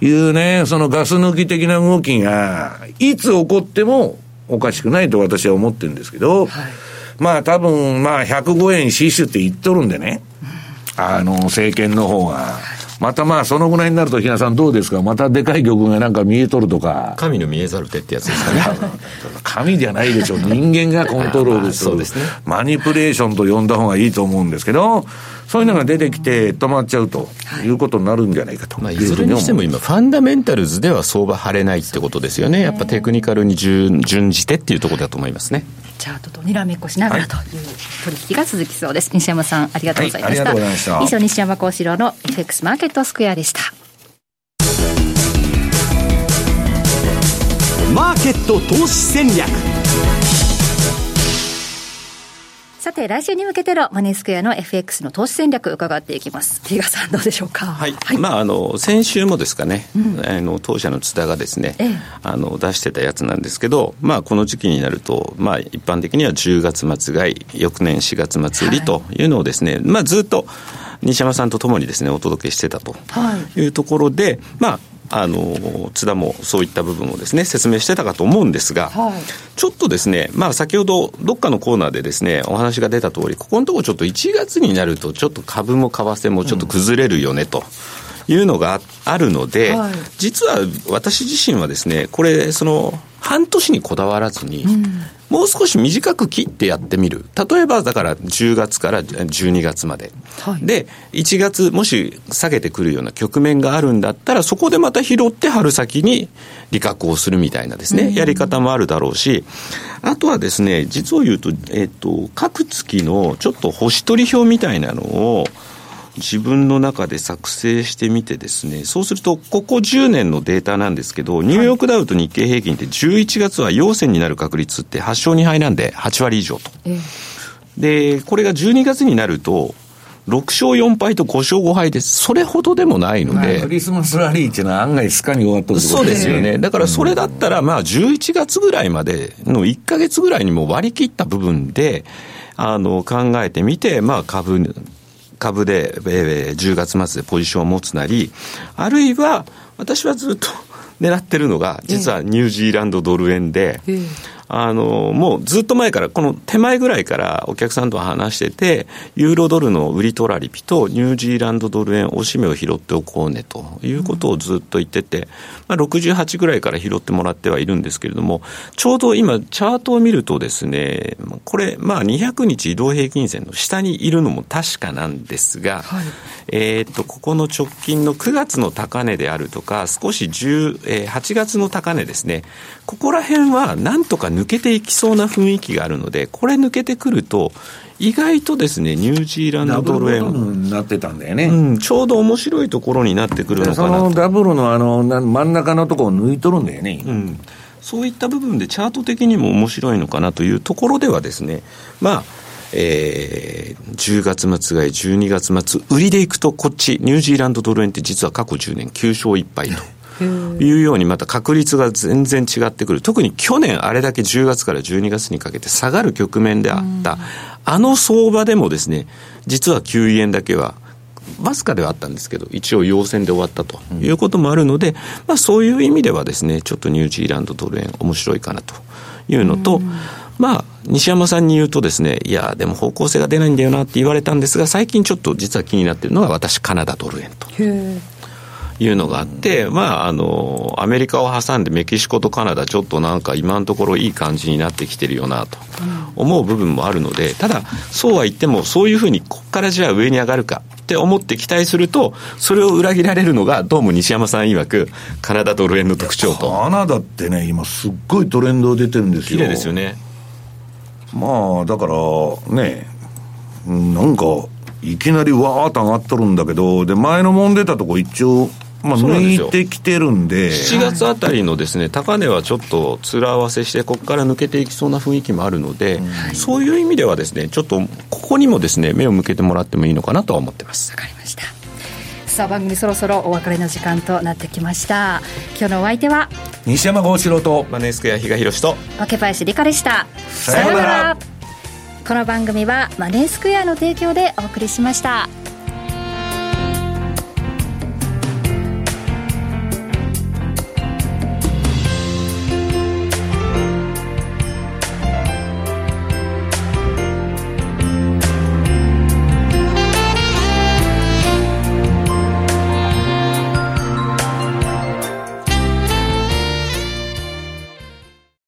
Speaker 2: いうね、そのガス抜き的な動きが、いつ起こってもおかしくないと私は思ってるんですけど、はい、まあ多分、まあ105円死守って言っとるんでね、あの、政権の方が。またまあ、そのぐらいになると、ひなさんどうですか？またでかい玉がなんか見えとるとか。
Speaker 3: 神の見えざる手ってやつですかね。
Speaker 2: 神じゃないでしょう。人間がコントロールする。そうですね。マニプレーションと呼んだ方がいいと思うんですけど、そういうのが出てきて止まっちゃうということになるんじゃないかと
Speaker 3: まあ、いずれにしても今、ファンダメンタルズでは相場張れないってことですよね。やっぱテクニカルに準じてっていうところだと思いますね。
Speaker 4: チャートとにらめっこしながらという取引が続きそうです。西山さん、ありがとうございました。はい、した以上、西山幸四郎の FX マーケットスクエアでした。
Speaker 1: マーケット投資戦略
Speaker 4: さて、来週に向けてのマネースクエアの FX の投資戦略伺っていきます。比嘉さんどうでしょうか？
Speaker 3: はい。はい、まあ、あの、先週もですかね、うん、あの、当社の津田がですね、ええ、あの、出してたやつなんですけど、まあ、この時期になると、まあ、一般的には10月末買い、翌年4月末売りというのをですね、はい、まあ、ずっと、西山さんとともにですね、お届けしてたというところで、はい、まあ、あの津田もそういった部分をですね説明してたかと思うんですが、はい、ちょっとですね、まあ、先ほどどっかのコーナーでですねお話が出た通りここのところちょっと1月になるとちょっと株も為替もちょっと崩れるよねと。いうのがあるので、はい、実は私自身はですね、これ、その半年にこだわらずに、うん、もう少し短く切ってやってみる。例えば、だから10月から12月まで。はい、で、1月、もし下げてくるような局面があるんだったら、そこでまた拾って春先に利確をするみたいなですね、うん、やり方もあるだろうし、あとはですね、実を言うと、えっ、ー、と、各月のちょっと星取り表みたいなのを、自分の中で作成してみてですね、そうすると、ここ10年のデータなんですけど、ニューヨークダウと日経平均って11月は陽線になる確率って8勝2敗なんで8割以上と。で、これが12月になると、6勝4敗と5勝5敗です。それほどでもないので。
Speaker 2: クリスマスラリーっていうのは案外スカに終わった
Speaker 3: そうですよね。だからそれだったら、まあ11月ぐらいまでの1か月ぐらいにも割り切った部分で、あの、考えてみて、まあ株株で、えー、10月末でポジションを持つなり、あるいは、私はずっと 狙ってるのが、実はニュージーランドドル円で、えーあの、もうずっと前から、この手前ぐらいからお客さんと話してて、ユーロドルの売りトラリピとニュージーランドドル円おしめを拾っておこうねということをずっと言ってて、まあ、68ぐらいから拾ってもらってはいるんですけれども、ちょうど今、チャートを見るとですね、これ、まあ、200日移動平均線の下にいるのも確かなんですが、はい、えっと、ここの直近の9月の高値であるとか、少し10、えー、8月の高値ですね、ここら辺はなんとか抜けていきそうな雰囲気があるので、これ抜けてくると、意外とですね、ニュージーランドドル円。
Speaker 2: になってたんだよね、
Speaker 3: うん、ちょうど面白いところになってくるのかな
Speaker 2: そのダブルのあの真ん中のところを抜いとるんだよね。
Speaker 3: うんそういった部分でチャート的にも面白いのかなというところではですね、まあ、えー、10月末買い、12月末、売りでいくと、こっち、ニュージーランドドル円って実は過去10年9勝1敗と。いうようにまた確率が全然違ってくる。特に去年あれだけ10月から12月にかけて下がる局面であった、あの相場でもですね、実は9円だけはわずかではあったんですけど、一応陽線で終わったということもあるので、まあそういう意味ではですね、ちょっとニュージーランドドル円面白いかなというのと、まあ、西山さんに言うとですね、いや、でも方向性が出ないんだよなって言われたんですが、最近ちょっと実は気になっているのが私、カナダドル円と。いうのがあって、まあ、あの、アメリカを挟んでメキシコとカナダ、ちょっとなんか今のところいい感じになってきてるよなと思う部分もあるので、ただ、そうは言っても、そういうふうにここからじゃあ上に上がるかって思って期待すると、それを裏切られるのが、どうも西山さん曰く、カナダドル円の特徴と。
Speaker 2: カナダってね、今すっごいトレンド出てるんですよ。
Speaker 3: 綺麗ですよね。
Speaker 2: まあ、だからね、なんか、いきなりわーっと上がっとるんだけど、で、前のもん出たとこ一応、まあ、抜いてきてるんで。
Speaker 3: 7月あたりのですね高値はちょっと面合わせしてここから抜けていきそうな雰囲気もあるので、うん、そういう意味ではですねちょっとここにもですね目を向けてもらってもいいのかなとは思ってます。
Speaker 4: わかりました。さあ番組そろそろお別れの時間となってきました。今日のお相手は？
Speaker 2: 西山幸四郎と
Speaker 3: マネースクエア比嘉宏と。
Speaker 4: 若林理香でした。
Speaker 2: さようなら。
Speaker 4: この番組はマネースクエアの提供でお送りしました。